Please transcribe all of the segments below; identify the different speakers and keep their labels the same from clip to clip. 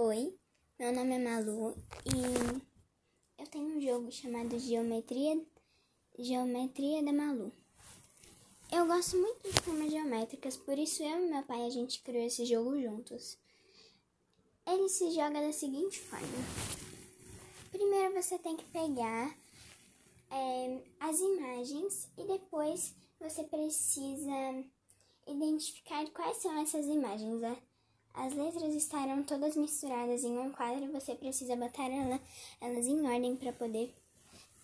Speaker 1: Oi, meu nome é Malu e eu tenho um jogo chamado Geometria, Geometria da Malu. Eu gosto muito de formas geométricas, por isso eu e meu pai a gente criou esse jogo juntos. Ele se joga da seguinte forma: primeiro você tem que pegar é, as imagens e depois você precisa identificar quais são essas imagens. Né? As letras estarão todas misturadas em um quadro e você precisa botar ela, elas em ordem para poder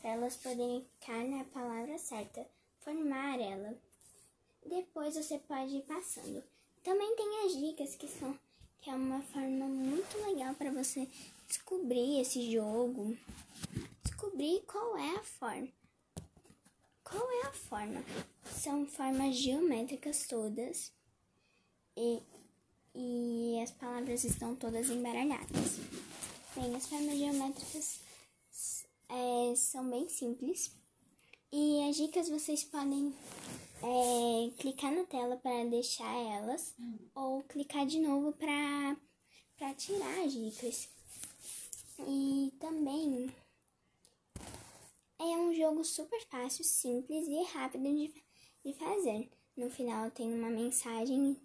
Speaker 1: para elas poderem ficar na palavra certa, formar ela. Depois você pode ir passando. Também tem as dicas que são que é uma forma muito legal para você descobrir esse jogo, descobrir qual é a forma. Qual é a forma? São formas geométricas todas e, as palavras estão todas embaralhadas. Bem, as formas geométricas é, são bem simples e as dicas vocês podem é, clicar na tela para deixar elas ou clicar de novo para tirar as dicas. E também é um jogo super fácil, simples e rápido de, de fazer. No final tem uma mensagem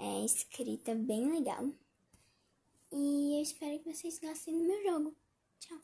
Speaker 1: é, escrita bem legal. E eu espero que vocês gostem do meu jogo. Tchau!